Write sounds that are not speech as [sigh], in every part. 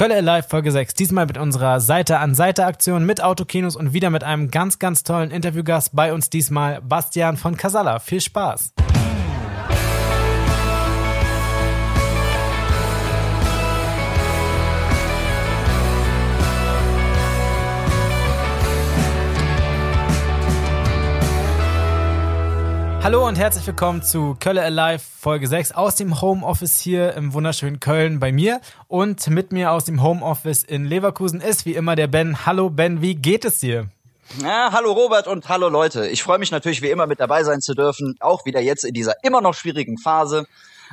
Kölle Alive Folge 6. Diesmal mit unserer Seite an Seite Aktion mit Autokinos und wieder mit einem ganz, ganz tollen Interviewgast. Bei uns diesmal Bastian von Casalla. Viel Spaß. Hallo und herzlich willkommen zu Kölle Alive Folge 6 aus dem Homeoffice hier im wunderschönen Köln bei mir und mit mir aus dem Homeoffice in Leverkusen ist wie immer der Ben. Hallo Ben, wie geht es dir? Ja, hallo Robert und hallo Leute. Ich freue mich natürlich wie immer mit dabei sein zu dürfen, auch wieder jetzt in dieser immer noch schwierigen Phase.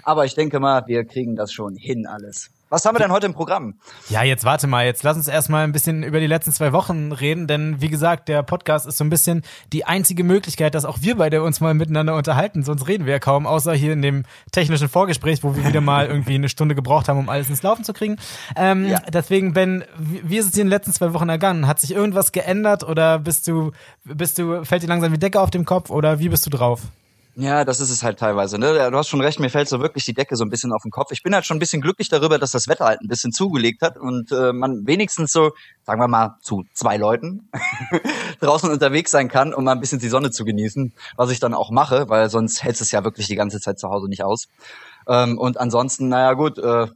Aber ich denke mal, wir kriegen das schon hin alles. Was haben wir denn heute im Programm? Ja, jetzt warte mal, jetzt lass uns erstmal ein bisschen über die letzten zwei Wochen reden, denn wie gesagt, der Podcast ist so ein bisschen die einzige Möglichkeit, dass auch wir beide uns mal miteinander unterhalten. Sonst reden wir ja kaum, außer hier in dem technischen Vorgespräch, wo wir wieder mal [laughs] irgendwie eine Stunde gebraucht haben, um alles ins Laufen zu kriegen. Ähm, ja. Deswegen, Ben, wie ist es dir in den letzten zwei Wochen ergangen? Hat sich irgendwas geändert oder bist du, bist du, fällt dir langsam die Decke auf dem Kopf oder wie bist du drauf? Ja, das ist es halt teilweise. Ne? Du hast schon recht, mir fällt so wirklich die Decke so ein bisschen auf den Kopf. Ich bin halt schon ein bisschen glücklich darüber, dass das Wetter halt ein bisschen zugelegt hat und äh, man wenigstens so, sagen wir mal, zu zwei Leuten [laughs] draußen unterwegs sein kann, um mal ein bisschen die Sonne zu genießen, was ich dann auch mache, weil sonst hältst es ja wirklich die ganze Zeit zu Hause nicht aus. Ähm, und ansonsten, naja gut, äh,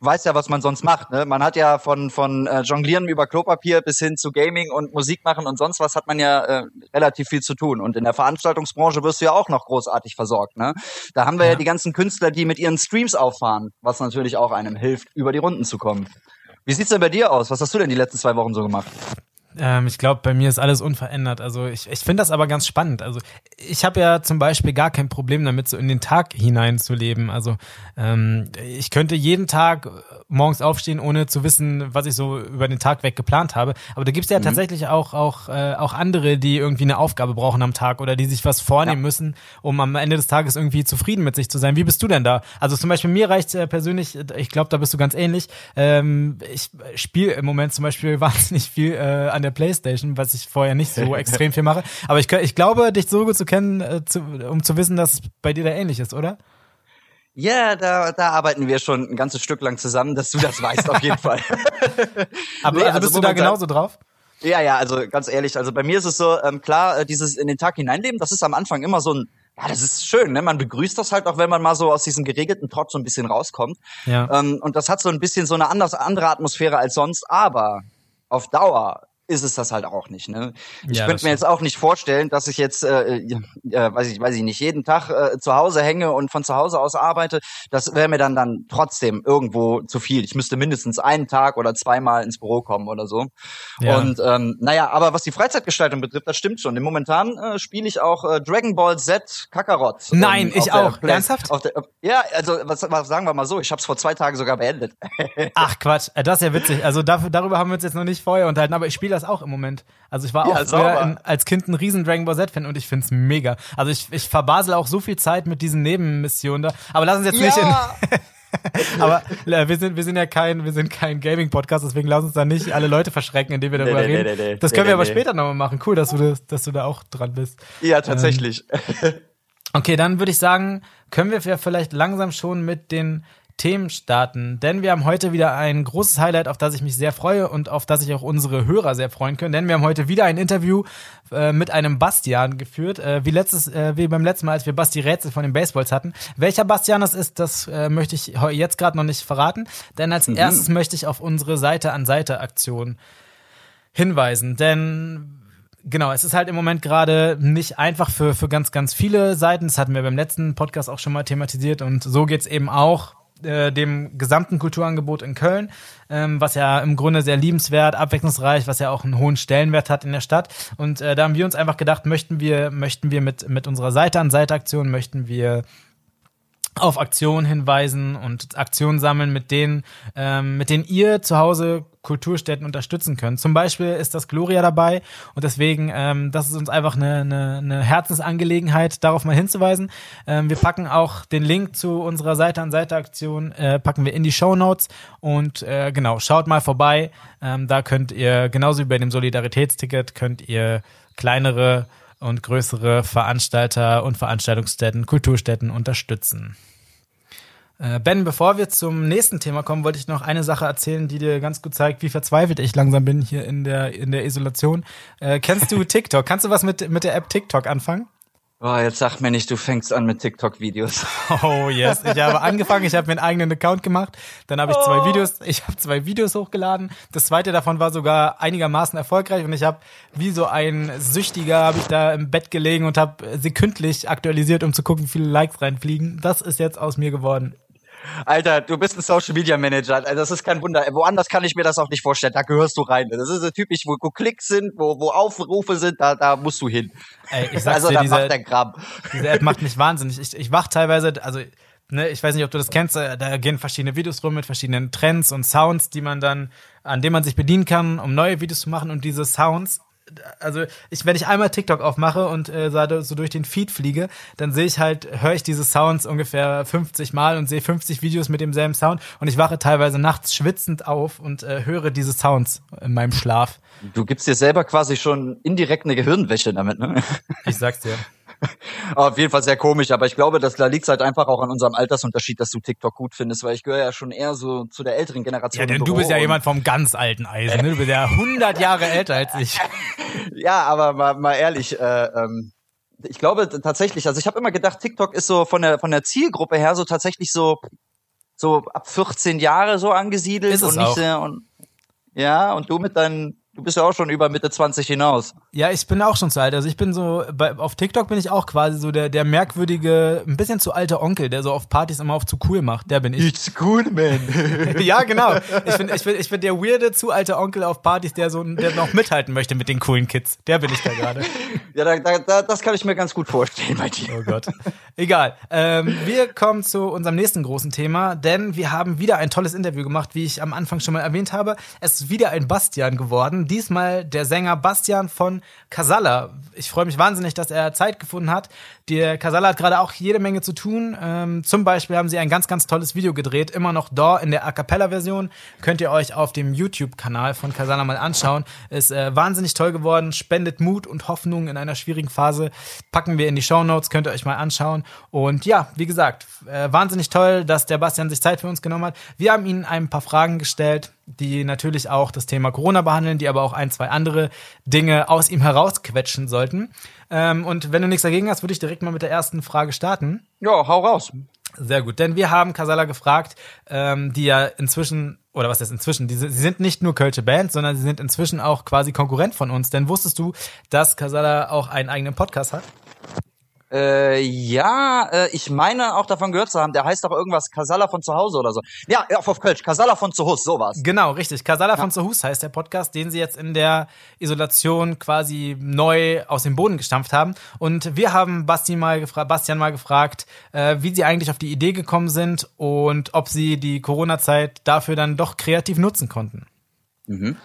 weiß ja, was man sonst macht. Ne? Man hat ja von, von äh, Jonglieren über Klopapier bis hin zu Gaming und Musik machen und sonst was hat man ja äh, relativ viel zu tun. Und in der Veranstaltungsbranche wirst du ja auch noch großartig versorgt. Ne? Da haben wir ja. ja die ganzen Künstler, die mit ihren Streams auffahren, was natürlich auch einem hilft, über die Runden zu kommen. Wie sieht's denn bei dir aus? Was hast du denn die letzten zwei Wochen so gemacht? Ähm, ich glaube, bei mir ist alles unverändert. Also ich, ich finde das aber ganz spannend. Also ich habe ja zum Beispiel gar kein Problem damit, so in den Tag hineinzuleben. Also ähm, ich könnte jeden Tag morgens aufstehen, ohne zu wissen, was ich so über den Tag weg geplant habe. Aber da gibt's ja mhm. tatsächlich auch, auch, äh, auch andere, die irgendwie eine Aufgabe brauchen am Tag oder die sich was vornehmen ja. müssen, um am Ende des Tages irgendwie zufrieden mit sich zu sein. Wie bist du denn da? Also zum Beispiel mir reicht äh, persönlich, ich glaube, da bist du ganz ähnlich. Ähm, ich spiele im Moment zum Beispiel [laughs] wahnsinnig viel äh, an der Playstation, was ich vorher nicht so extrem viel mache. Aber ich, ich glaube, dich so gut zu kennen, äh, zu, um zu wissen, dass es bei dir da ähnlich ist, oder? Ja, da, da arbeiten wir schon ein ganzes Stück lang zusammen, dass du das [laughs] weißt, auf jeden Fall. Aber nee, also, also bist du da genauso drauf? Ja, ja, also ganz ehrlich, also bei mir ist es so, ähm, klar, äh, dieses in den Tag hineinleben, das ist am Anfang immer so ein, ja, das ist schön, ne? Man begrüßt das halt auch, wenn man mal so aus diesem geregelten Trott so ein bisschen rauskommt. Ja. Ähm, und das hat so ein bisschen so eine anders, andere Atmosphäre als sonst, aber auf Dauer ist es das halt auch nicht. Ne? Ich ja, könnte mir jetzt auch nicht vorstellen, dass ich jetzt, äh, äh, weiß ich, weiß ich nicht, jeden Tag äh, zu Hause hänge und von zu Hause aus arbeite. Das wäre mir dann dann trotzdem irgendwo zu viel. Ich müsste mindestens einen Tag oder zweimal ins Büro kommen oder so. Ja. Und ähm, naja, aber was die Freizeitgestaltung betrifft, das stimmt schon. Im Momentan äh, spiele ich auch äh, Dragon Ball Z Kakarot. Nein, ich auch. Play Ernsthaft? Der, ja, also was, was sagen wir mal so, ich habe es vor zwei Tagen sogar beendet. [laughs] Ach Quatsch, äh, das ist ja witzig. Also dafür, darüber haben wir uns jetzt noch nicht vorher unterhalten, aber ich spiele das auch im Moment. Also ich war ja, auch früher in, als Kind ein riesen Dragon Ball Z-Fan und ich find's mega. Also ich, ich verbasel auch so viel Zeit mit diesen Nebenmissionen da. Aber lass uns jetzt ja. nicht in. [laughs] Aber äh, wir sind, wir sind ja kein, wir sind kein Gaming-Podcast, deswegen lass uns da nicht alle Leute verschrecken, indem wir darüber nee, reden. Nee, nee, das können wir aber später nochmal machen. Cool, dass du, das, dass du da auch dran bist. Ja, tatsächlich. Ähm, [laughs] okay, dann würde ich sagen, können wir vielleicht langsam schon mit den Themen starten, denn wir haben heute wieder ein großes Highlight, auf das ich mich sehr freue und auf das sich auch unsere Hörer sehr freuen können, denn wir haben heute wieder ein Interview äh, mit einem Bastian geführt, äh, wie letztes, äh, wie beim letzten Mal, als wir Basti Rätsel von den Baseballs hatten. Welcher Bastian das ist, das äh, möchte ich jetzt gerade noch nicht verraten, denn als mhm. erstes möchte ich auf unsere Seite an Seite Aktion hinweisen, denn Genau, es ist halt im Moment gerade nicht einfach für, für ganz, ganz viele Seiten. Das hatten wir beim letzten Podcast auch schon mal thematisiert und so geht's eben auch äh, dem gesamten Kulturangebot in Köln, ähm, was ja im Grunde sehr liebenswert, abwechslungsreich, was ja auch einen hohen Stellenwert hat in der Stadt. Und äh, da haben wir uns einfach gedacht, möchten wir, möchten wir mit, mit unserer Seite an Seite-Aktion, möchten wir auf Aktionen hinweisen und Aktionen sammeln, mit denen, ähm, mit denen ihr zu Hause Kulturstätten unterstützen könnt. Zum Beispiel ist das Gloria dabei und deswegen, ähm, das ist uns einfach eine, eine, eine Herzensangelegenheit, darauf mal hinzuweisen. Ähm, wir packen auch den Link zu unserer Seite an Seite Aktion, äh, packen wir in die Show Notes und äh, genau, schaut mal vorbei. Ähm, da könnt ihr, genauso wie bei dem Solidaritätsticket, könnt ihr kleinere und größere Veranstalter und Veranstaltungsstätten, Kulturstätten unterstützen. Äh, ben, bevor wir zum nächsten Thema kommen, wollte ich noch eine Sache erzählen, die dir ganz gut zeigt, wie verzweifelt ich langsam bin hier in der, in der Isolation. Äh, kennst du [laughs] TikTok? Kannst du was mit, mit der App TikTok anfangen? Oh, jetzt sag mir nicht, du fängst an mit TikTok-Videos. [laughs] Oh yes, ich habe angefangen, ich habe mir einen eigenen Account gemacht, dann habe ich zwei oh. Videos, ich habe zwei Videos hochgeladen. Das zweite davon war sogar einigermaßen erfolgreich und ich habe wie so ein Süchtiger habe ich da im Bett gelegen und habe sekündlich aktualisiert, um zu gucken, wie viele Likes reinfliegen. Das ist jetzt aus mir geworden. Alter, du bist ein Social Media Manager. Also das ist kein Wunder. Woanders kann ich mir das auch nicht vorstellen. Da gehörst du rein. Das ist so typisch, wo, wo Klicks sind, wo, wo Aufrufe sind, da, da musst du hin. Ey, ich sag's also, dir, diese, der Kram. diese App macht mich wahnsinnig. Ich, ich wach teilweise, also ne, ich weiß nicht, ob du das kennst, äh, da gehen verschiedene Videos rum mit verschiedenen Trends und Sounds, die man dann, an denen man sich bedienen kann, um neue Videos zu machen. Und diese Sounds also ich, wenn ich einmal TikTok aufmache und äh, so durch den Feed fliege, dann sehe ich halt, höre ich diese Sounds ungefähr 50 Mal und sehe 50 Videos mit demselben Sound und ich wache teilweise nachts schwitzend auf und äh, höre diese Sounds in meinem Schlaf. Du gibst dir selber quasi schon indirekt eine Gehirnwäsche damit, ne? Ich sag's dir. [laughs] Auf jeden Fall sehr komisch, aber ich glaube, das liegt halt einfach auch an unserem Altersunterschied, dass du TikTok gut findest, weil ich gehöre ja schon eher so zu der älteren Generation. Ja, denn du bist ja jemand vom ganz alten Eisen, ne? Du bist ja [laughs] 100 Jahre älter als ich. [laughs] ja, aber mal, mal ehrlich, äh, ähm, ich glaube tatsächlich, also ich habe immer gedacht, TikTok ist so von der von der Zielgruppe her so tatsächlich so so ab 14 Jahre so angesiedelt ist es und nicht auch. sehr und ja, und du mit deinen Du bist ja auch schon über Mitte 20 hinaus. Ja, ich bin auch schon zu alt. Also ich bin so, bei, auf TikTok bin ich auch quasi so der, der merkwürdige, ein bisschen zu alte Onkel, der so auf Partys immer auf zu cool macht. Der bin ich. It's cool, man. [laughs] ja, genau. Ich bin, ich bin, ich bin der weirde, zu alte Onkel auf Partys, der so, der noch mithalten möchte mit den coolen Kids. Der bin ich da gerade. [laughs] ja, da, da, da, das kann ich mir ganz gut vorstellen bei dir. Oh Gott. Egal. Ähm, wir kommen zu unserem nächsten großen Thema, denn wir haben wieder ein tolles Interview gemacht, wie ich am Anfang schon mal erwähnt habe. Es ist wieder ein Bastian geworden diesmal der Sänger Bastian von Casalla. Ich freue mich wahnsinnig, dass er Zeit gefunden hat. Der Casalla hat gerade auch jede Menge zu tun. Ähm, zum Beispiel haben sie ein ganz, ganz tolles Video gedreht, immer noch da in der A Cappella-Version. Könnt ihr euch auf dem YouTube-Kanal von Casalla mal anschauen. Ist äh, wahnsinnig toll geworden, spendet Mut und Hoffnung in einer schwierigen Phase. Packen wir in die Show Notes, könnt ihr euch mal anschauen. Und ja, wie gesagt, äh, wahnsinnig toll, dass der Bastian sich Zeit für uns genommen hat. Wir haben ihnen ein paar Fragen gestellt die natürlich auch das Thema Corona behandeln, die aber auch ein, zwei andere Dinge aus ihm herausquetschen sollten. Ähm, und wenn du nichts dagegen hast, würde ich direkt mal mit der ersten Frage starten. Ja, hau raus. Sehr gut, denn wir haben Casala gefragt, ähm, die ja inzwischen, oder was ist inzwischen, die, sie sind nicht nur Kölsche Band, sondern sie sind inzwischen auch quasi Konkurrent von uns. Denn wusstest du, dass Casala auch einen eigenen Podcast hat? Äh, ja, äh, ich meine auch davon gehört zu haben, der heißt doch irgendwas Casala von zu Hause oder so. Ja, auf, auf Kölsch, Casala von zu Hause, sowas. Genau, richtig. Casala ja. von zu Hause heißt der Podcast, den sie jetzt in der Isolation quasi neu aus dem Boden gestampft haben. Und wir haben Basti mal Bastian mal gefragt, äh, wie sie eigentlich auf die Idee gekommen sind und ob sie die Corona-Zeit dafür dann doch kreativ nutzen konnten. Mhm.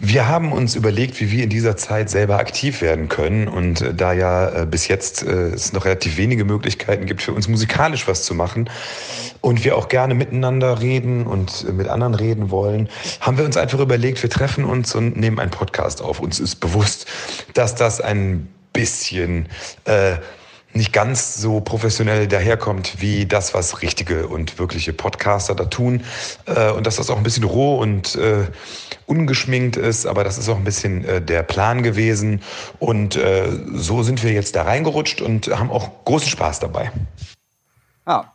Wir haben uns überlegt, wie wir in dieser Zeit selber aktiv werden können. Und äh, da ja äh, bis jetzt äh, es noch relativ wenige Möglichkeiten gibt, für uns musikalisch was zu machen und wir auch gerne miteinander reden und mit anderen reden wollen, haben wir uns einfach überlegt, wir treffen uns und nehmen einen Podcast auf. Uns ist bewusst, dass das ein bisschen äh, nicht ganz so professionell daherkommt wie das, was richtige und wirkliche Podcaster da tun. Und dass das auch ein bisschen roh und äh, ungeschminkt ist, aber das ist auch ein bisschen äh, der Plan gewesen. Und äh, so sind wir jetzt da reingerutscht und haben auch großen Spaß dabei. Ja,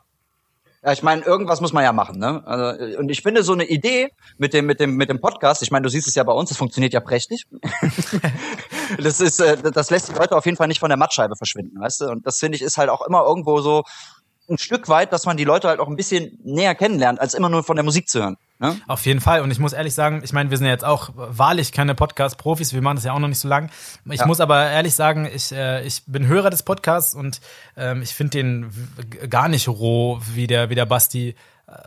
ja, ich meine, irgendwas muss man ja machen, ne? Also, und ich finde so eine Idee mit dem mit dem mit dem Podcast. Ich meine, du siehst es ja bei uns, das funktioniert ja prächtig. [laughs] das ist, äh, das lässt die Leute auf jeden Fall nicht von der Mattscheibe verschwinden, weißt du? Und das finde ich ist halt auch immer irgendwo so ein Stück weit, dass man die Leute halt auch ein bisschen näher kennenlernt, als immer nur von der Musik zu hören. Ne? Auf jeden Fall. Und ich muss ehrlich sagen, ich meine, wir sind ja jetzt auch wahrlich keine Podcast-Profis, wir machen das ja auch noch nicht so lang. Ich ja. muss aber ehrlich sagen, ich, äh, ich bin Hörer des Podcasts und ähm, ich finde den gar nicht roh, wie der, wie der Basti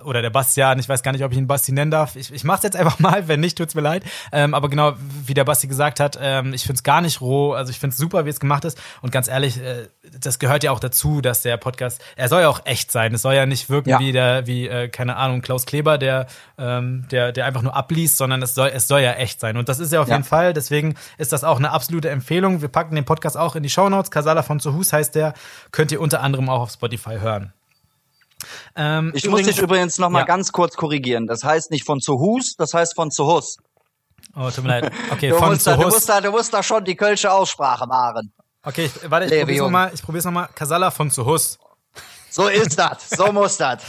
oder der Bastian, ich weiß gar nicht, ob ich ihn Basti nennen darf. Ich, ich mach's jetzt einfach mal, wenn nicht, tut's mir leid. Ähm, aber genau, wie der Basti gesagt hat, ähm, ich find's gar nicht roh. Also ich find's super, wie es gemacht ist. Und ganz ehrlich, äh, das gehört ja auch dazu, dass der Podcast, er soll ja auch echt sein. Es soll ja nicht wirken ja. wie der, wie, äh, keine Ahnung, Klaus Kleber, der, ähm, der, der einfach nur abliest, sondern es soll, es soll ja echt sein. Und das ist ja auf ja. jeden Fall. Deswegen ist das auch eine absolute Empfehlung. Wir packen den Podcast auch in die Show Notes. Casala von Zuhus heißt der. Könnt ihr unter anderem auch auf Spotify hören. Ähm, ich übrigens, muss dich übrigens noch mal ja. ganz kurz korrigieren. Das heißt nicht von zu Hus, das heißt von zu Hus. Oh, tut mir leid. Okay, [laughs] du von musst, zu da, du, musst da, du musst da schon die kölsche Aussprache machen. Okay, ich, warte, ich probier's nochmal. Ich probier's nochmal. Casala von zu Hus. So ist das. So muss das.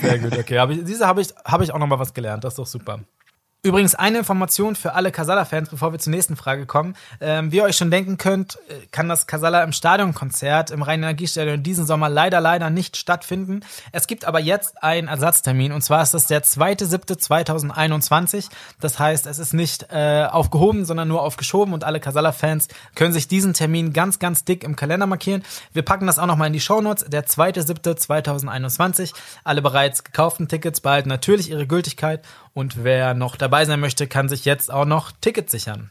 Sehr gut, okay. Hab ich, diese habe ich, hab ich auch nochmal was gelernt. Das ist doch super. Übrigens eine Information für alle Casala-Fans, bevor wir zur nächsten Frage kommen. Ähm, wie ihr euch schon denken könnt, äh, kann das Casala im Stadionkonzert im Rhein-Energiestadion diesen Sommer leider, leider nicht stattfinden. Es gibt aber jetzt einen Ersatztermin und zwar ist das der 2.7.2021. Das heißt, es ist nicht äh, aufgehoben, sondern nur aufgeschoben und alle Casala-Fans können sich diesen Termin ganz, ganz dick im Kalender markieren. Wir packen das auch nochmal in die Shownotes. Der 2.7.2021. Alle bereits gekauften Tickets behalten natürlich ihre Gültigkeit und wer noch dabei sein möchte, kann sich jetzt auch noch Tickets sichern.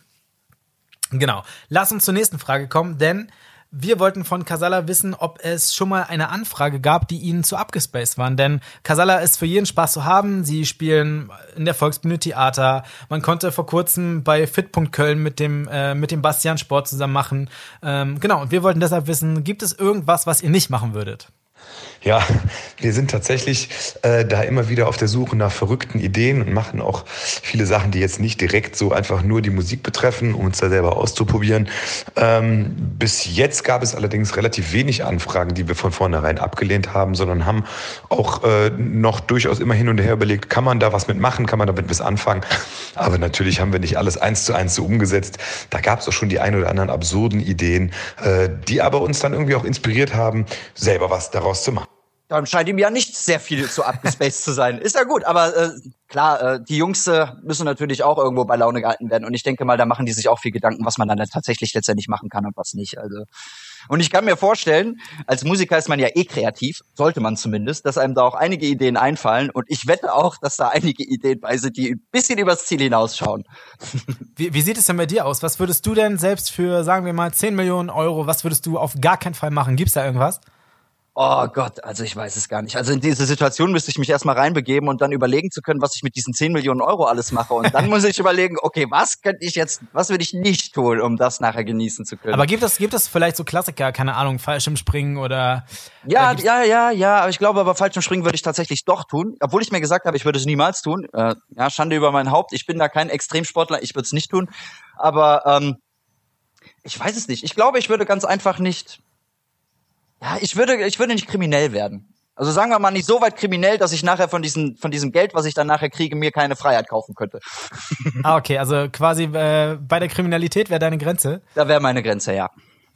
Genau. Lass uns zur nächsten Frage kommen, denn wir wollten von Casala wissen, ob es schon mal eine Anfrage gab, die ihnen zu abgespaced waren. Denn Casala ist für jeden Spaß zu haben. Sie spielen in der Volksbühne Theater. Man konnte vor kurzem bei Fit. Köln mit dem, äh, mit dem Bastian Sport zusammen machen. Ähm, genau, und wir wollten deshalb wissen, gibt es irgendwas, was ihr nicht machen würdet? Ja, wir sind tatsächlich äh, da immer wieder auf der Suche nach verrückten Ideen und machen auch viele Sachen, die jetzt nicht direkt so einfach nur die Musik betreffen, um uns da selber auszuprobieren. Ähm, bis jetzt gab es allerdings relativ wenig Anfragen, die wir von vornherein abgelehnt haben, sondern haben auch äh, noch durchaus immer hin und her überlegt, kann man da was mitmachen, kann man damit was anfangen. Aber natürlich haben wir nicht alles eins zu eins so umgesetzt. Da gab es auch schon die ein oder anderen absurden Ideen, äh, die aber uns dann irgendwie auch inspiriert haben, selber was daraus zu machen. Dann scheint ihm ja nicht sehr viel zu abgespaced zu sein. Ist ja gut, aber äh, klar, äh, die Jungs äh, müssen natürlich auch irgendwo bei Laune gehalten werden. Und ich denke mal, da machen die sich auch viel Gedanken, was man dann tatsächlich letztendlich machen kann und was nicht. Also und ich kann mir vorstellen, als Musiker ist man ja eh kreativ, sollte man zumindest, dass einem da auch einige Ideen einfallen. Und ich wette auch, dass da einige Ideen bei sind, die ein bisschen übers Ziel hinausschauen. Wie, wie sieht es denn bei dir aus? Was würdest du denn selbst für, sagen wir mal, 10 Millionen Euro, was würdest du auf gar keinen Fall machen? Gibt's da irgendwas? Oh Gott, also ich weiß es gar nicht. Also in diese Situation müsste ich mich erstmal reinbegeben und dann überlegen zu können, was ich mit diesen 10 Millionen Euro alles mache. Und dann muss ich [laughs] überlegen, okay, was könnte ich jetzt, was würde ich nicht tun, um das nachher genießen zu können. Aber gibt es, gibt es vielleicht so Klassiker, keine Ahnung, Fallschirmspringen oder? Ja, äh, ja, ja, ja, aber ich glaube, aber Fallschirmspringen würde ich tatsächlich doch tun. Obwohl ich mir gesagt habe, ich würde es niemals tun. Äh, ja, Schande über mein Haupt. Ich bin da kein Extremsportler, ich würde es nicht tun. Aber ähm, ich weiß es nicht. Ich glaube, ich würde ganz einfach nicht ja, ich würde, ich würde nicht kriminell werden. Also sagen wir mal nicht so weit kriminell, dass ich nachher von diesem, von diesem Geld, was ich dann nachher kriege, mir keine Freiheit kaufen könnte. ah, okay, also quasi äh, bei der Kriminalität wäre deine Grenze? Da wäre meine Grenze, ja.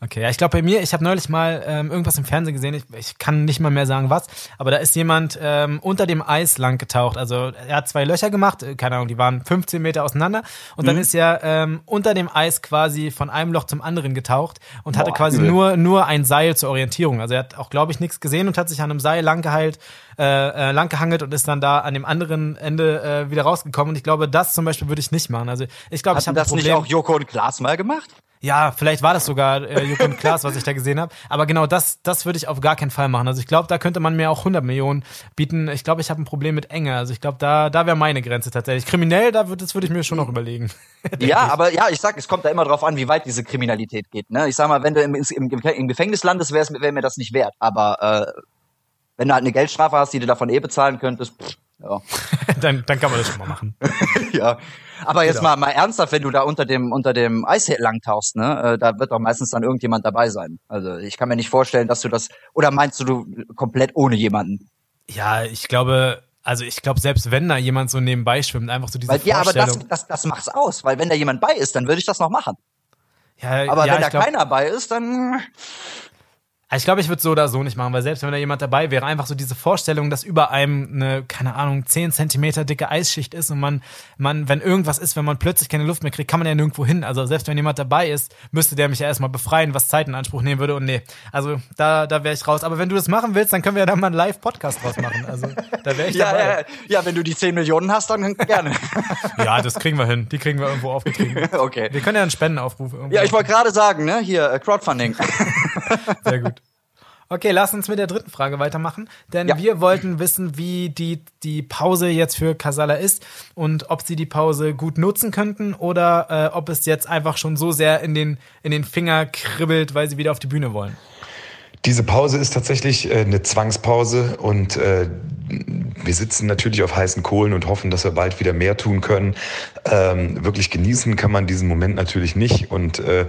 Okay, ja, ich glaube bei mir, ich habe neulich mal ähm, irgendwas im Fernsehen gesehen, ich, ich kann nicht mal mehr sagen was, aber da ist jemand ähm, unter dem Eis lang getaucht. Also er hat zwei Löcher gemacht, äh, keine Ahnung, die waren 15 Meter auseinander und mhm. dann ist er ähm, unter dem Eis quasi von einem Loch zum anderen getaucht und Boah, hatte quasi übel. nur, nur ein Seil zur Orientierung. Also er hat auch, glaube ich, nichts gesehen und hat sich an einem Seil langgeheilt, äh, äh, lang gehangelt und ist dann da an dem anderen Ende äh, wieder rausgekommen. Und ich glaube, das zum Beispiel würde ich nicht machen. Also ich glaube, ich habe das Problem. nicht auch Joko und Klaas mal gemacht? Ja, vielleicht war das sogar äh, Joko und Klaas, was ich da gesehen habe. Aber genau das, das würde ich auf gar keinen Fall machen. Also ich glaube, da könnte man mir auch 100 Millionen bieten. Ich glaube, ich habe ein Problem mit Enge. Also ich glaube, da, da wäre meine Grenze tatsächlich. Kriminell, da würde das würde ich mir schon noch überlegen. [laughs] ja, aber ja, ich sag, es kommt da immer drauf an, wie weit diese Kriminalität geht. Ne? Ich sag mal, wenn du im, im, im Gefängnis landest, wäre wär mir das nicht wert. Aber äh, wenn du halt eine Geldstrafe hast, die du davon eh bezahlen könntest, pff, ja. [laughs] dann, dann kann man das schon mal machen. [laughs] ja. Aber jetzt genau. mal, mal ernsthaft, wenn du da unter dem, unter dem Eis lang tauchst, ne, äh, da wird doch meistens dann irgendjemand dabei sein. Also ich kann mir nicht vorstellen, dass du das, oder meinst du, du komplett ohne jemanden? Ja, ich glaube, also ich glaube, selbst wenn da jemand so nebenbei schwimmt, einfach so diese weil, Ja, aber das, das, das macht's aus, weil wenn da jemand bei ist, dann würde ich das noch machen. Ja, aber ja, wenn da glaub, keiner bei ist, dann also ich glaube, ich würde so oder so nicht machen, weil selbst wenn da jemand dabei wäre, einfach so diese Vorstellung, dass über einem eine, keine Ahnung, 10 Zentimeter dicke Eisschicht ist und man, man, wenn irgendwas ist, wenn man plötzlich keine Luft mehr kriegt, kann man ja nirgendwo hin. Also selbst wenn jemand dabei ist, müsste der mich ja erstmal befreien, was Zeit in Anspruch nehmen würde. Und nee, also da, da wäre ich raus. Aber wenn du das machen willst, dann können wir ja da mal einen Live-Podcast draus machen. Also da wäre ich ja, dabei. Ja, ja, wenn du die 10 Millionen hast, dann gerne. [laughs] ja, das kriegen wir hin. Die kriegen wir irgendwo aufgetrieben. [laughs] okay. Wir können ja einen Spendenaufruf irgendwo. Ja, ich wollte gerade sagen, ne, hier, äh, Crowdfunding. [laughs] [laughs] Sehr gut. Okay, lass uns mit der dritten Frage weitermachen, denn ja. wir wollten wissen, wie die, die Pause jetzt für Casala ist und ob sie die Pause gut nutzen könnten oder äh, ob es jetzt einfach schon so sehr in den, in den Finger kribbelt, weil sie wieder auf die Bühne wollen. Diese Pause ist tatsächlich äh, eine Zwangspause und äh, wir sitzen natürlich auf heißen Kohlen und hoffen, dass wir bald wieder mehr tun können. Ähm, wirklich genießen kann man diesen Moment natürlich nicht und äh,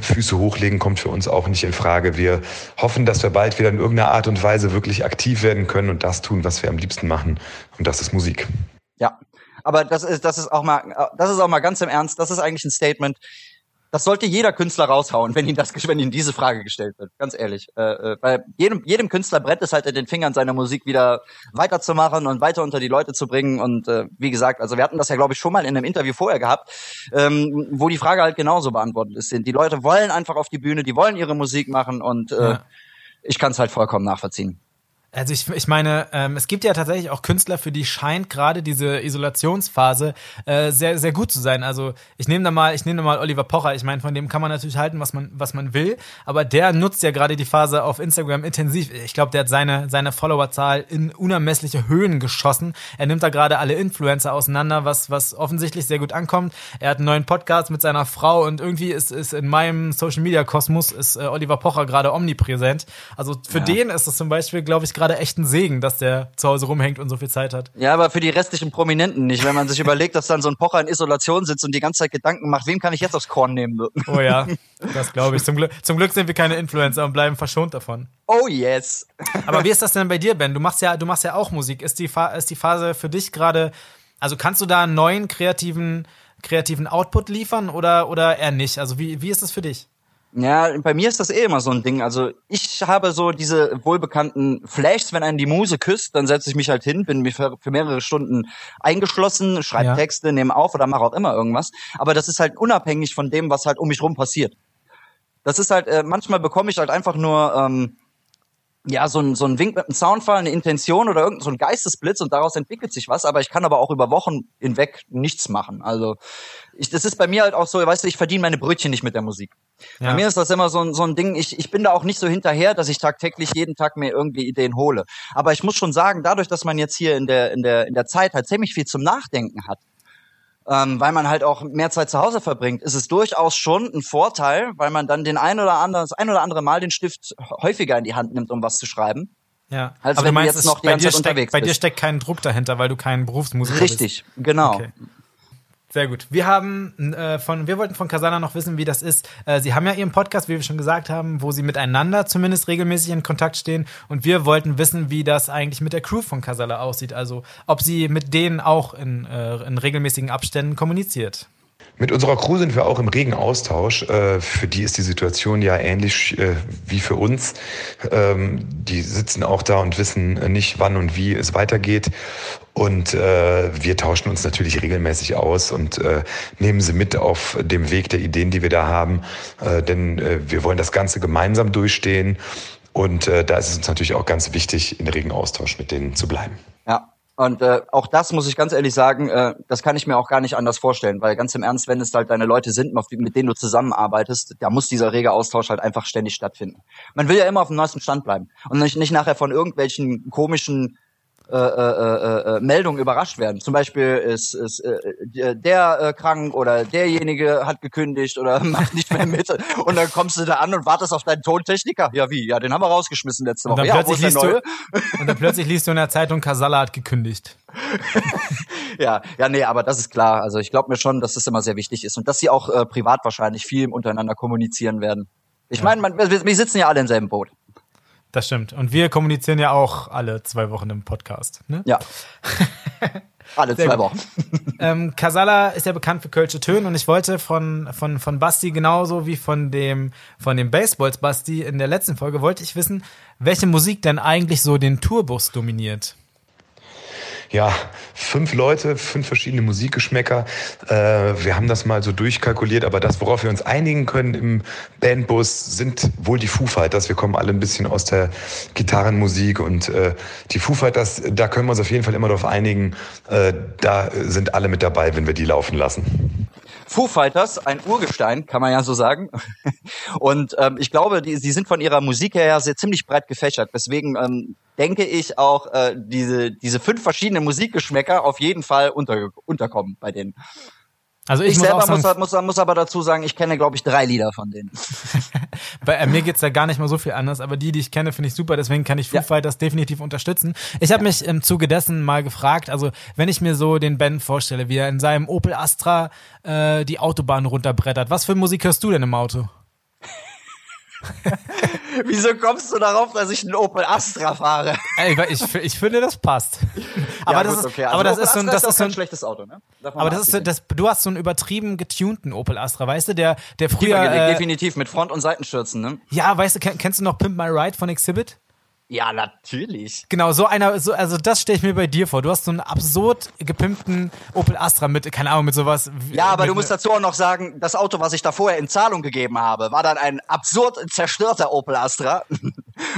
Füße hochlegen kommt für uns auch nicht in Frage. Wir hoffen, dass wir bald wieder in irgendeiner Art und Weise wirklich aktiv werden können und das tun, was wir am liebsten machen und das ist Musik. Ja, aber das ist das ist auch mal das ist auch mal ganz im Ernst. Das ist eigentlich ein Statement das sollte jeder Künstler raushauen, wenn ihm das, wenn ihm diese Frage gestellt wird. Ganz ehrlich, äh, äh, weil jedem jedem Künstler brennt es halt in den Fingern, seine Musik wieder weiterzumachen und weiter unter die Leute zu bringen. Und äh, wie gesagt, also wir hatten das ja glaube ich schon mal in einem Interview vorher gehabt, ähm, wo die Frage halt genauso beantwortet ist. Die Leute wollen einfach auf die Bühne, die wollen ihre Musik machen und äh, ja. ich kann es halt vollkommen nachvollziehen. Also ich, ich meine, ähm, es gibt ja tatsächlich auch Künstler, für die scheint gerade diese Isolationsphase äh, sehr sehr gut zu sein. Also ich nehme da mal, ich nehme da mal Oliver Pocher. Ich meine, von dem kann man natürlich halten, was man was man will, aber der nutzt ja gerade die Phase auf Instagram intensiv. Ich glaube, der hat seine seine Followerzahl in unermessliche Höhen geschossen. Er nimmt da gerade alle Influencer auseinander, was was offensichtlich sehr gut ankommt. Er hat einen neuen Podcast mit seiner Frau und irgendwie ist ist in meinem Social Media Kosmos ist äh, Oliver Pocher gerade omnipräsent. Also für ja. den ist das zum Beispiel, glaube ich, gerade echt ein Segen, dass der zu Hause rumhängt und so viel Zeit hat. Ja, aber für die restlichen Prominenten nicht. Wenn man sich [laughs] überlegt, dass dann so ein Pocher in Isolation sitzt und die ganze Zeit Gedanken macht, wem kann ich jetzt aufs Korn nehmen? Oh ja, [laughs] das glaube ich. Zum Glück, zum Glück sind wir keine Influencer und bleiben verschont davon. Oh yes. [laughs] aber wie ist das denn bei dir, Ben? Du machst ja, du machst ja auch Musik. Ist die, ist die Phase für dich gerade, also kannst du da einen neuen kreativen, kreativen Output liefern oder, oder eher nicht? Also wie, wie ist das für dich? Ja, bei mir ist das eh immer so ein Ding. Also ich habe so diese wohlbekannten Flashs, wenn einen die Muse küsst, dann setze ich mich halt hin, bin für, für mehrere Stunden eingeschlossen, schreibe ja. Texte, nehme auf oder mache auch immer irgendwas. Aber das ist halt unabhängig von dem, was halt um mich rum passiert. Das ist halt, äh, manchmal bekomme ich halt einfach nur ähm, ja, so ein, so ein Wink mit einem Soundfall, eine Intention oder irgendein so ein Geistesblitz und daraus entwickelt sich was, aber ich kann aber auch über Wochen hinweg nichts machen. Also ich, das ist bei mir halt auch so, weißt du, ich verdiene meine Brötchen nicht mit der Musik. Ja. Bei mir ist das immer so ein, so ein Ding, ich, ich bin da auch nicht so hinterher, dass ich tagtäglich jeden Tag mir irgendwie Ideen hole. Aber ich muss schon sagen, dadurch, dass man jetzt hier in der, in der, in der Zeit halt ziemlich viel zum Nachdenken hat, ähm, weil man halt auch mehr Zeit zu Hause verbringt, ist es durchaus schon ein Vorteil, weil man dann den ein oder anderen, das ein oder andere Mal den Stift häufiger in die Hand nimmt, um was zu schreiben. Ja, als Aber wenn du, meinst, du jetzt noch die ganze Zeit steckt, Bei dir steckt kein Druck dahinter, weil du kein Berufsmusiker Richtig, bist. Richtig, genau. Okay. Sehr gut. Wir haben äh, von, wir wollten von Kasana noch wissen, wie das ist. Äh, sie haben ja ihren Podcast, wie wir schon gesagt haben, wo sie miteinander zumindest regelmäßig in Kontakt stehen. Und wir wollten wissen, wie das eigentlich mit der Crew von Kasala aussieht. Also ob sie mit denen auch in, äh, in regelmäßigen Abständen kommuniziert. Mit unserer Crew sind wir auch im regen Austausch. Äh, für die ist die Situation ja ähnlich äh, wie für uns. Ähm, die sitzen auch da und wissen nicht, wann und wie es weitergeht. Und äh, wir tauschen uns natürlich regelmäßig aus und nehmen sie mit auf dem Weg der Ideen, die wir da haben. denn wir wollen das Ganze gemeinsam durchstehen. Und da ist es uns natürlich auch ganz wichtig, in regen Austausch mit denen zu bleiben. Ja, und äh, auch das muss ich ganz ehrlich sagen, äh, das kann ich mir auch gar nicht anders vorstellen, weil ganz im Ernst, wenn es halt deine Leute sind, mit denen du zusammenarbeitest, da muss dieser rege Austausch halt einfach ständig stattfinden. Man will ja immer auf dem neuesten Stand bleiben und nicht, nicht nachher von irgendwelchen komischen äh, äh, äh, äh, Meldungen überrascht werden. Zum Beispiel ist, ist äh, der äh, krank oder derjenige hat gekündigt oder [laughs] macht nicht mehr mit. Und dann kommst du da an und wartest auf deinen Tontechniker. Ja, wie? Ja, den haben wir rausgeschmissen letzte Woche. Und dann, ja, plötzlich, liest du, und dann plötzlich liest du in der Zeitung, Casalla hat gekündigt. [laughs] ja, ja, nee, aber das ist klar. Also ich glaube mir schon, dass das immer sehr wichtig ist und dass sie auch äh, privat wahrscheinlich viel untereinander kommunizieren werden. Ich meine, wir, wir sitzen ja alle im selben Boot. Das stimmt. Und wir kommunizieren ja auch alle zwei Wochen im Podcast. Ne? Ja. [laughs] alle zwei Wochen. [laughs] ähm, Casala ist ja bekannt für Kölsche Töne und ich wollte von, von, von Basti genauso wie von dem, von dem Baseballs Basti in der letzten Folge, wollte ich wissen, welche Musik denn eigentlich so den Tourbus dominiert ja, fünf Leute, fünf verschiedene Musikgeschmäcker. Äh, wir haben das mal so durchkalkuliert, aber das, worauf wir uns einigen können im Bandbus, sind wohl die Foo Fighters. Wir kommen alle ein bisschen aus der Gitarrenmusik und äh, die Foo Fighters, da können wir uns auf jeden Fall immer darauf einigen. Äh, da sind alle mit dabei, wenn wir die laufen lassen. Foo Fighters, ein Urgestein, kann man ja so sagen. [laughs] Und ähm, ich glaube, die, sie sind von ihrer Musik her sehr ziemlich breit gefächert. Deswegen ähm, denke ich auch, äh, diese, diese fünf verschiedenen Musikgeschmäcker auf jeden Fall unter, unterkommen bei denen. Also ich, ich muss selber muss, muss, muss, aber dazu sagen, ich kenne, glaube ich, drei Lieder von denen. [laughs] Bei äh, mir geht's da gar nicht mal so viel anders, aber die, die ich kenne, finde ich super, deswegen kann ich Foo Ja. Fighters definitiv unterstützen. Ich habe mich im Zuge dessen mal gefragt, also wenn ich mir so den Ben vorstelle, wie er in seinem Opel Astra äh, die Autobahn runterbrettert, was für Musik hörst du denn im Auto? [laughs] Wieso kommst du darauf, dass ich einen Opel Astra fahre? Ey, ich, ich finde, das passt. [laughs] Aber Ja, das gut, ist, okay. Also aber das ist so ein, das ist so ein, schlechtes Auto, ne? Aber das ist das, du hast so einen übertrieben getunten Opel Astra, weißt du, der, der früher, gelegt, äh, definitiv mit Front- und Seitenstürzen, ne? ja, weißt du, kenn- kennst du noch Pimp My Ride von Exhibit? Ja, natürlich. Genau, so einer, so, also das stelle ich mir bei dir vor. Du hast so einen absurd gepimpten Opel Astra mit, keine Ahnung, mit sowas. Ja, aber du musst ne- dazu auch noch sagen, das Auto, was ich da vorher in Zahlung gegeben habe, war dann ein absurd zerstörter Opel Astra. [laughs]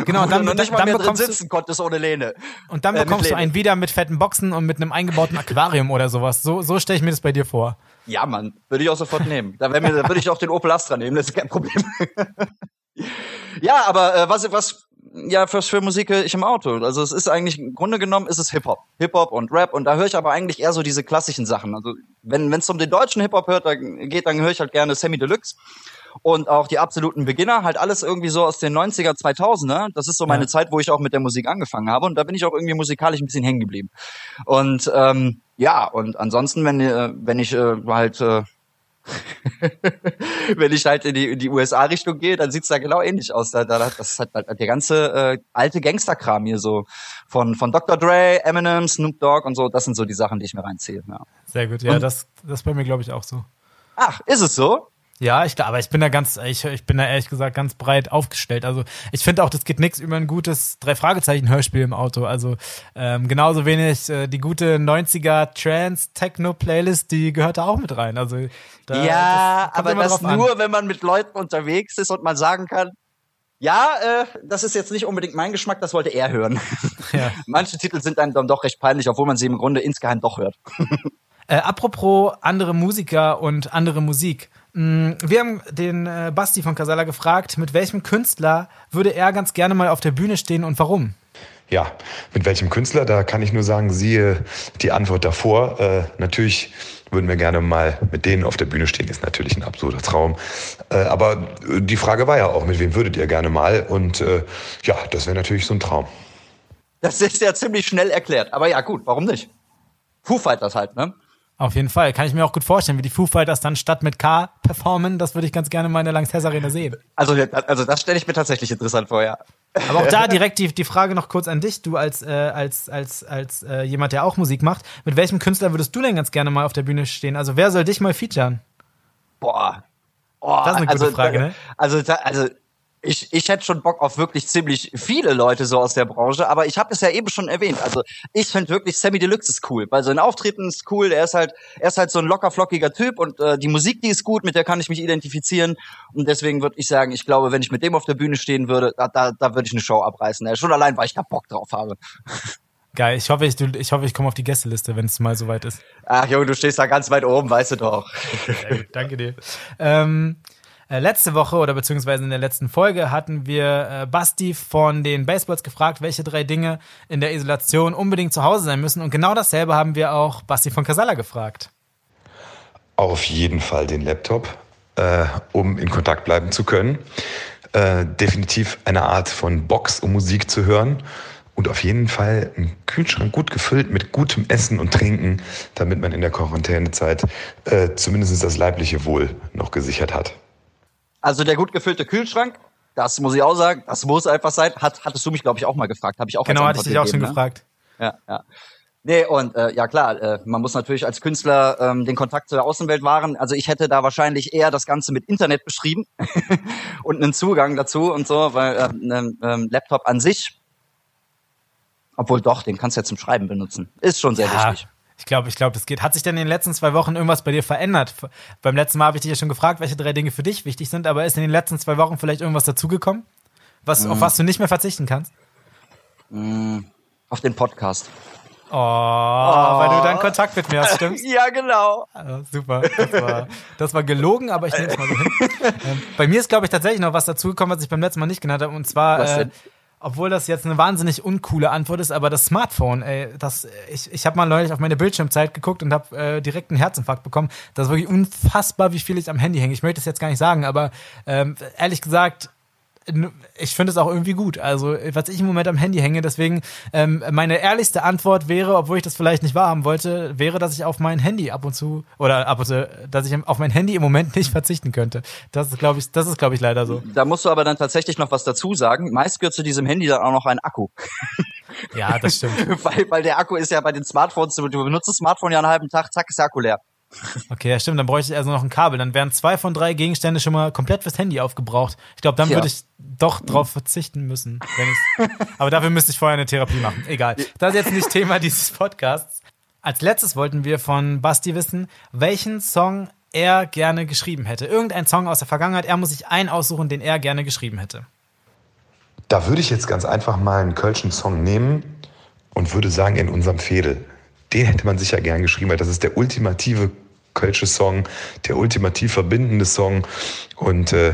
Genau, und dann- du nicht mal dann mehr drin bekommst du- sitzen konntest ohne Lehne. Und dann äh, bekommst du Lehne. einen wieder mit fetten Boxen und mit einem eingebauten Aquarium oder sowas. So, so stelle ich mir das bei dir vor. Ja, Mann, würde ich auch sofort nehmen. Da, mir, da würde ich auch den Opel Astra nehmen, das ist kein Problem. [laughs] ja, aber äh, was, was, ja, was für Musik höre ich im Auto? Also es ist eigentlich, im Grunde genommen ist es Hip-Hop. Hip-Hop und Rap und da höre ich aber eigentlich eher so diese klassischen Sachen. Also wenn es um den deutschen Hip-Hop hört, da geht, dann höre ich halt gerne Sammy Deluxe. Und auch die absoluten Beginner, halt alles irgendwie so aus den 90er, 2000er. Das ist so meine Ja. Zeit, wo ich auch mit der Musik angefangen habe. Und da bin ich auch irgendwie musikalisch ein bisschen hängen geblieben. Und ähm, ja, und ansonsten, wenn, äh, wenn ich äh, halt äh, [laughs] wenn ich halt in die, in die USA-Richtung gehe, dann sieht's da genau ähnlich aus. Da, da, das ist halt, der ganze äh, alte Gangsterkram hier so von, von Dr. Dre, Eminem, Snoop Dogg und so. Das sind so die Sachen, die ich mir reinziehe. Ja. Sehr gut, ja, Und- das, das ist bei mir, glaube ich, auch so. Ach, ist es so? Ja, ich, aber ich bin da ganz, ich, ich bin da ehrlich gesagt ganz breit aufgestellt. Also ich finde auch, das geht nichts über ein gutes Drei-Fragezeichen-Hörspiel im Auto. Also ähm, genauso wenig äh, die gute 90er Trance-Techno-Playlist, die gehört da auch mit rein. Also da, ja, kommt aber das drauf an. nur, wenn man mit Leuten unterwegs ist und man sagen kann, ja, äh, das ist jetzt nicht unbedingt mein Geschmack, das wollte er hören. Ja. [laughs] Manche Titel sind einem dann doch recht peinlich, obwohl man sie im Grunde insgeheim doch hört. [laughs] Äh, apropos andere Musiker und andere Musik. Mm, Wir haben den äh, Basti von Casala gefragt, mit welchem Künstler würde er ganz gerne mal auf der Bühne stehen und warum? Ja, mit welchem Künstler? Da kann ich nur sagen, siehe die Antwort davor. Äh, natürlich würden wir gerne mal mit denen auf der Bühne stehen, ist natürlich ein absurder Traum. Äh, aber äh, die Frage war ja auch, mit wem würdet ihr gerne mal? Und äh, ja, das wäre natürlich so ein Traum. Das ist ja ziemlich schnell erklärt. Aber ja, gut, warum nicht? Foo Fighters halt, ne? Auf jeden Fall. Kann ich mir auch gut vorstellen, wie die Foo Fighters dann statt mit K performen. Das würde ich ganz gerne mal in der Lanxess Arena sehen. Also, also das stelle ich mir tatsächlich interessant vor, ja. Aber auch da [laughs] direkt die, die Frage noch kurz an dich, du als, äh, als, als, als äh, jemand, der auch Musik macht. Mit welchem Künstler würdest du denn ganz gerne mal auf der Bühne stehen? Also wer soll dich mal featuren? Boah. Oh, Das ist eine gute also, Frage, ne? Also, also ich, ich hätte schon Bock auf wirklich ziemlich viele Leute so aus der Branche, aber ich habe es ja eben schon erwähnt. Also ich finde wirklich Sammy Deluxe ist cool, weil sein Auftreten ist cool. Er ist halt, er ist halt so ein locker flockiger Typ und äh, die Musik, die ist gut, mit der kann ich mich identifizieren. Und deswegen würde ich sagen, ich glaube, wenn ich mit dem auf der Bühne stehen würde, da, da, da würde ich eine Show abreißen. Ja, schon allein, weil ich da Bock drauf habe. Geil. Ich hoffe, ich, ich, hoffe, ich komme auf die Gästeliste, wenn es mal soweit ist. Ach Junge, du stehst da ganz weit oben, weißt du doch. Danke dir. Ähm, äh, letzte Woche oder beziehungsweise in der letzten Folge hatten wir äh, Basti von den Baseballs gefragt, welche drei Dinge in der Isolation unbedingt zu Hause sein müssen. Und genau dasselbe haben wir auch Basti von Casalla gefragt. Auf jeden Fall den Laptop, äh, um in Kontakt bleiben zu können. Äh, definitiv eine Art von Box, um Musik zu hören. Und auf jeden Fall ein Kühlschrank gut gefüllt mit gutem Essen und Trinken, damit man in der Quarantänezeit äh, zumindest das leibliche Wohl noch gesichert hat. Also der gut gefüllte Kühlschrank, das muss ich auch sagen, das muss einfach sein. Hat, hattest du mich, glaube ich, auch mal gefragt. Habe ich auch Genau, hatte ich dich auch schon ne? gefragt. Ja, ja. Nee, und äh, ja klar, äh, man muss natürlich als Künstler ähm, den Kontakt zur Außenwelt wahren. Also ich hätte da wahrscheinlich eher das Ganze mit Internet beschrieben [laughs] und einen Zugang dazu und so, weil äh, ein ähm, Laptop an sich, obwohl doch, den kannst du ja zum Schreiben benutzen. Ist schon sehr Ja, wichtig. Ich glaube, ich glaube, das geht. Hat sich denn in den letzten zwei Wochen irgendwas bei dir verändert? Beim letzten Mal habe ich dich ja schon gefragt, welche drei Dinge für dich wichtig sind, aber ist in den letzten zwei Wochen vielleicht irgendwas dazugekommen? Was, Mhm. Auf was du nicht mehr verzichten kannst? Auf den Podcast. Oh, weil du dann Kontakt mit mir hast, stimmt's? [laughs] Ja, genau. Ah, super. Das war, das war gelogen, aber ich nehme es mal so hin. [laughs] Ähm, bei mir ist, glaube ich, tatsächlich noch was dazugekommen, was ich beim letzten Mal nicht genannt habe. Und zwar, Was äh, denn? Obwohl das jetzt eine wahnsinnig uncoole Antwort ist, aber das Smartphone, ey, das, ich, ich habe mal neulich auf meine Bildschirmzeit geguckt und habe äh, direkt einen Herzinfarkt bekommen. Das ist wirklich unfassbar, wie viel ich am Handy hänge. Ich möchte es jetzt gar nicht sagen, aber ähm, ehrlich gesagt, ich finde es auch irgendwie gut. Also, was ich im Moment am Handy hänge, deswegen ähm, meine ehrlichste Antwort wäre, obwohl ich das vielleicht nicht wahrhaben wollte, wäre, dass ich auf mein Handy ab und zu oder ab und zu, dass ich auf mein Handy im Moment nicht verzichten könnte. Das ist, glaube ich, das ist, glaube ich, leider so. Da musst du aber dann tatsächlich noch was dazu sagen. Meist gehört zu diesem Handy dann auch noch ein Akku. Ja, das stimmt. [laughs] weil, weil der Akku ist ja bei den Smartphones, du benutzt das Smartphone ja einen halben Tag, zack, ist der Akku leer. Okay, ja stimmt, dann bräuchte ich also noch ein Kabel. Dann wären zwei von drei Gegenstände schon mal komplett fürs Handy aufgebraucht. Ich glaube, dann ja. würde ich doch drauf verzichten müssen. [laughs] aber dafür müsste ich vorher eine Therapie machen. Egal. Das ist jetzt nicht Thema dieses Podcasts. Als letztes wollten wir von Basti wissen, welchen Song er gerne geschrieben hätte. Irgendein Song aus der Vergangenheit. Er muss sich einen aussuchen, den er gerne geschrieben hätte. Da würde ich jetzt ganz einfach mal einen Kölschen Song nehmen und würde sagen, in unserem Fädel. Den hätte man sicher gern geschrieben, weil das ist der ultimative Kölsche Song, der ultimativ verbindende Song. Und äh,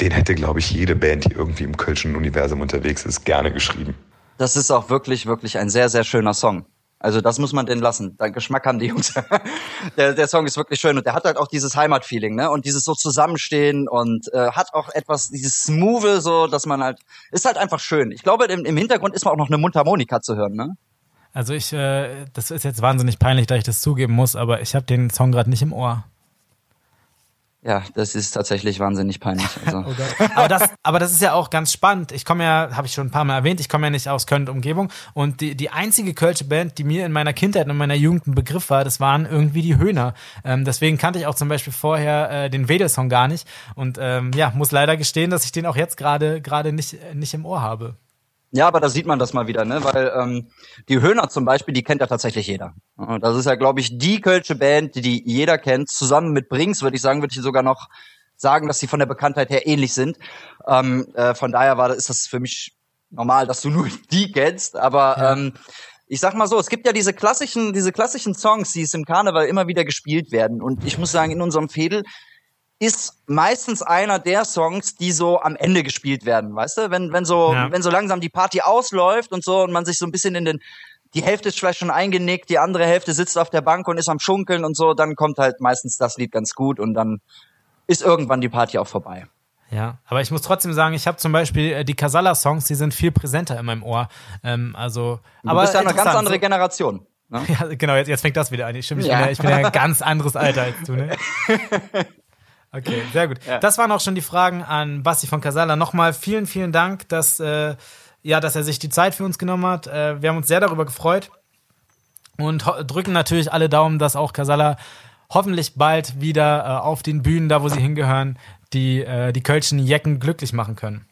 den hätte, glaube ich, jede Band, die irgendwie im Kölschen Universum unterwegs ist, gerne geschrieben. Das ist auch wirklich, wirklich ein sehr, sehr schöner Song. Also das muss man denn lassen. Dein Geschmack haben die Jungs. [laughs] der, der Song ist wirklich schön und der hat halt auch dieses Heimatfeeling, ne? Und dieses so Zusammenstehen und äh, hat auch etwas, dieses Smooth, so, dass man halt, ist halt einfach schön. Ich glaube, im, im Hintergrund ist man auch noch eine Mundharmonika zu hören, ne? Also ich, äh, das ist jetzt wahnsinnig peinlich, da ich das zugeben muss, aber ich habe den Song gerade nicht im Ohr. Ja, das ist tatsächlich wahnsinnig peinlich. [laughs] Also. oh aber, das, aber das ist ja auch ganz spannend. Ich komme ja, habe ich schon ein paar Mal erwähnt, ich komme ja nicht aus Köln und Umgebung. Und die, die einzige Kölsche Band, die mir in meiner Kindheit und meiner Jugend ein Begriff war, das waren irgendwie die Höhner. Ähm, deswegen kannte ich auch zum Beispiel vorher äh, den Wedel-Song gar nicht. Und ähm, ja, muss leider gestehen, dass ich den auch jetzt gerade gerade nicht, nicht im Ohr habe. Ja, aber da sieht man das mal wieder, ne? Weil ähm, die Höhner zum Beispiel, die kennt ja tatsächlich jeder. Das ist ja, glaube ich, die kölsche Band, die, die jeder kennt. Zusammen mit Brings, würde ich sagen, würde ich sogar noch sagen, dass sie von der Bekanntheit her ähnlich sind. Ähm, äh, von daher war, ist das für mich normal, dass du nur [laughs] die kennst. Aber ja. ähm, ich sag mal so, es gibt ja diese klassischen, diese klassischen Songs, die es im Karneval immer wieder gespielt werden. Und ich muss sagen, in unserem Fädel ist meistens einer der Songs, die so am Ende gespielt werden, weißt du? Wenn, wenn so, ja. wenn so langsam die Party ausläuft und so und man sich so ein bisschen in den, die Hälfte ist vielleicht schon eingenickt, die andere Hälfte sitzt auf der Bank und ist am Schunkeln und so, dann kommt halt meistens das Lied ganz gut und dann ist irgendwann die Party auch vorbei. Ja, aber ich muss trotzdem sagen, ich habe zum Beispiel äh, die Casalla-Songs, die sind viel präsenter in meinem Ohr. Ähm, also, du aber bist ja eine ganz andere Generation. [laughs] Ne? Ja, genau, jetzt, jetzt fängt das wieder an. Ich, stimmt, ich, ja. bin, ja, ich bin ja ein ganz anderes Alter als du, ne? [laughs] Okay, sehr gut. Ja. Das waren auch schon die Fragen an Basti von Casala. Nochmal vielen, vielen Dank, dass, äh, ja, dass er sich die Zeit für uns genommen hat. Äh, wir haben uns sehr darüber gefreut und drücken natürlich alle Daumen, dass auch Casala hoffentlich bald wieder äh, auf den Bühnen, da wo sie hingehören, die, äh, die Kölschen Jecken glücklich machen können.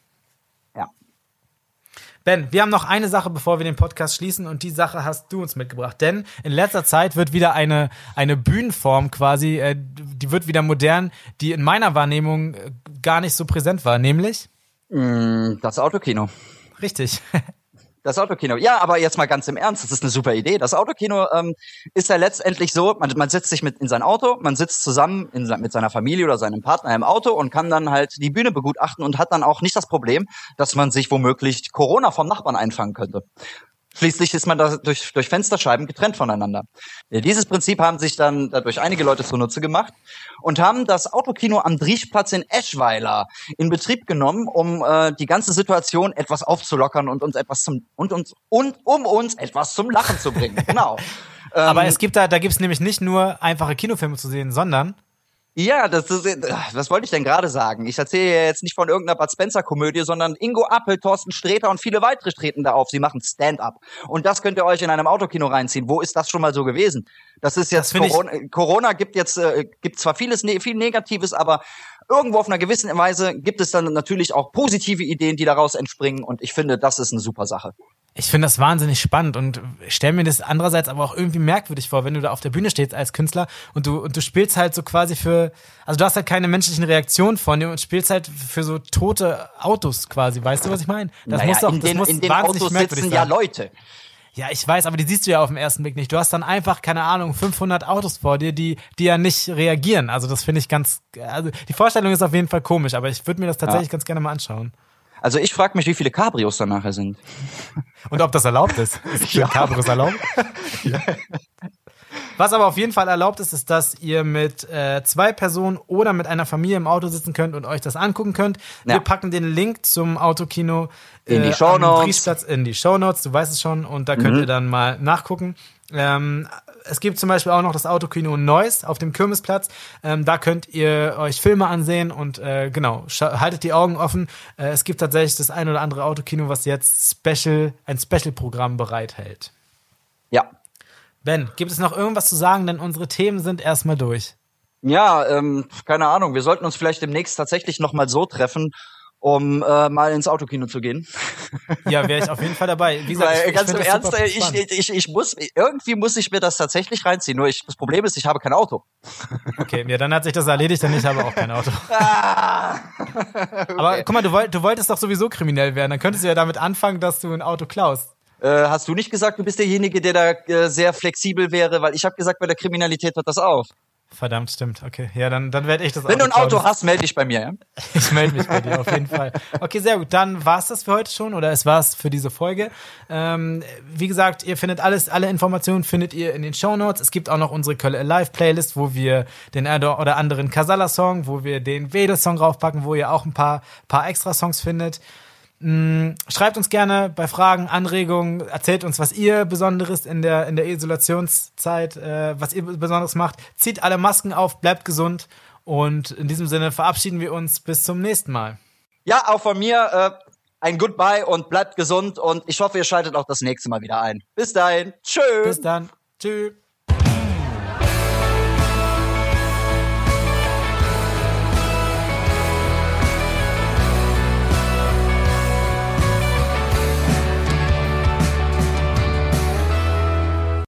Ben, wir haben noch eine Sache, bevor wir den Podcast schließen und die Sache hast du uns mitgebracht. Denn in letzter Zeit wird wieder eine, eine Bühnenform quasi, äh, die wird wieder modern, die in meiner Wahrnehmung äh, gar nicht so präsent war, nämlich? Mm, das Autokino. Richtig. [laughs] Das Autokino. Ja, aber jetzt mal ganz im Ernst, das ist eine super Idee. Das Autokino ähm, ist ja letztendlich so, man, man setzt sich mit in sein Auto, man sitzt zusammen in, mit seiner Familie oder seinem Partner im Auto und kann dann halt die Bühne begutachten und hat dann auch nicht das Problem, dass man sich womöglich Corona vom Nachbarn einfangen könnte. Schließlich ist man da durch, durch Fensterscheiben getrennt voneinander. Dieses Prinzip haben sich dann dadurch einige Leute zunutze gemacht und haben das Autokino am Driechplatz in Eschweiler in Betrieb genommen, um äh, die ganze Situation etwas aufzulockern und uns etwas zum und uns und um uns etwas zum Lachen zu bringen. [laughs] Genau. Aber ähm, es gibt da, da gibt es nämlich nicht nur einfache Kinofilme zu sehen, sondern ja, das ist, was wollte ich denn gerade sagen? Ich erzähle ja jetzt nicht von irgendeiner Bud Spencer Komödie, sondern Ingo Appel, Thorsten Sträter und viele weitere treten da auf. Sie machen Stand-up. Und das könnt ihr euch in einem Autokino reinziehen. Wo ist das schon mal so gewesen? Das ist jetzt das Corona, Corona gibt jetzt äh, gibt zwar vieles ne, viel Negatives, aber irgendwo auf einer gewissen Weise gibt es dann natürlich auch positive Ideen, die daraus entspringen. Und ich finde, das ist eine super Sache. Ich finde das wahnsinnig spannend und stelle mir das andererseits aber auch irgendwie merkwürdig vor, wenn du da auf der Bühne stehst als Künstler und du, und du spielst halt so quasi für, also du hast halt keine menschlichen Reaktionen von dir und spielst halt für so tote Autos quasi, weißt du, was ich meine? Das naja, muss doch, in den, das muss in den Autos sitzen sein. ja Leute. Ja, ich weiß, aber die siehst du ja auf den ersten Blick nicht. Du hast dann einfach, keine Ahnung, 500 Autos vor dir, die, die ja nicht reagieren. Also das finde ich ganz, also die Vorstellung ist auf jeden Fall komisch, aber ich würde mir das tatsächlich ja. ganz gerne mal anschauen. Also ich frage mich, wie viele Cabrios da nachher sind. Und ob das erlaubt ist. [laughs] Ist ja. Cabrios erlaubt? ja. Was aber auf jeden Fall erlaubt ist, ist, dass ihr mit äh, zwei Personen oder mit einer Familie im Auto sitzen könnt und euch das angucken könnt. Ja. Wir packen den Link zum Autokino äh, in die Shownotes. In die Shownotes, du weißt es schon, und da könnt mhm. ihr dann mal nachgucken. Ähm, es gibt zum Beispiel auch noch das Autokino Neuss auf dem Kirmesplatz. Ähm, da könnt ihr euch Filme ansehen und äh, genau, haltet die Augen offen. Äh, es gibt tatsächlich das ein oder andere Autokino, was jetzt Special, ein Special-Programm bereithält. Ja. Ben, gibt es noch irgendwas zu sagen? Denn unsere Themen sind erstmal durch. Ja, ähm, keine Ahnung. Wir sollten uns vielleicht demnächst tatsächlich noch mal so treffen um äh, mal ins Autokino zu gehen. [laughs] Ja, wäre ich auf jeden Fall dabei. Wie gesagt, ich, ganz im Ernst, ich, ich, ich muss irgendwie muss ich mir das tatsächlich reinziehen. Nur ich, das Problem ist, ich habe kein Auto. [laughs] Okay, ja, dann hat sich das erledigt, denn ich habe auch kein Auto. [laughs] Ah, okay. Aber guck mal, du, wollt, du wolltest doch sowieso kriminell werden. Dann könntest du ja damit anfangen, dass du ein Auto klaust. Äh, hast du nicht gesagt, du bist derjenige, der da äh, sehr flexibel wäre? Weil ich habe gesagt, bei der Kriminalität hört das auf. Verdammt, stimmt. Okay, ja, dann, dann werde ich das Wenn du ein Auto hast, melde dich bei mir, ja? [laughs] Ich melde mich bei dir, auf jeden Fall. Okay, sehr gut. Dann war's das für heute schon oder es war's für diese Folge. Ähm, wie gesagt, ihr findet alles, alle Informationen findet ihr in den Show Notes. Es gibt auch noch unsere Kölle Alive Playlist, wo wir den oder anderen Casala-Song, wo wir den Wedel-Song raufpacken, wo ihr auch ein paar, paar extra Songs findet. Mm, schreibt uns gerne bei Fragen, Anregungen, erzählt uns, was ihr Besonderes in der, in der Isolationszeit, äh, was ihr Besonderes macht. Zieht alle Masken auf, bleibt gesund und in diesem Sinne verabschieden wir uns bis zum nächsten Mal. Ja, auch von mir äh, ein Goodbye und bleibt gesund und ich hoffe, ihr schaltet auch das nächste Mal wieder ein. Bis dahin. Tschö. Bis dann. Tschüss.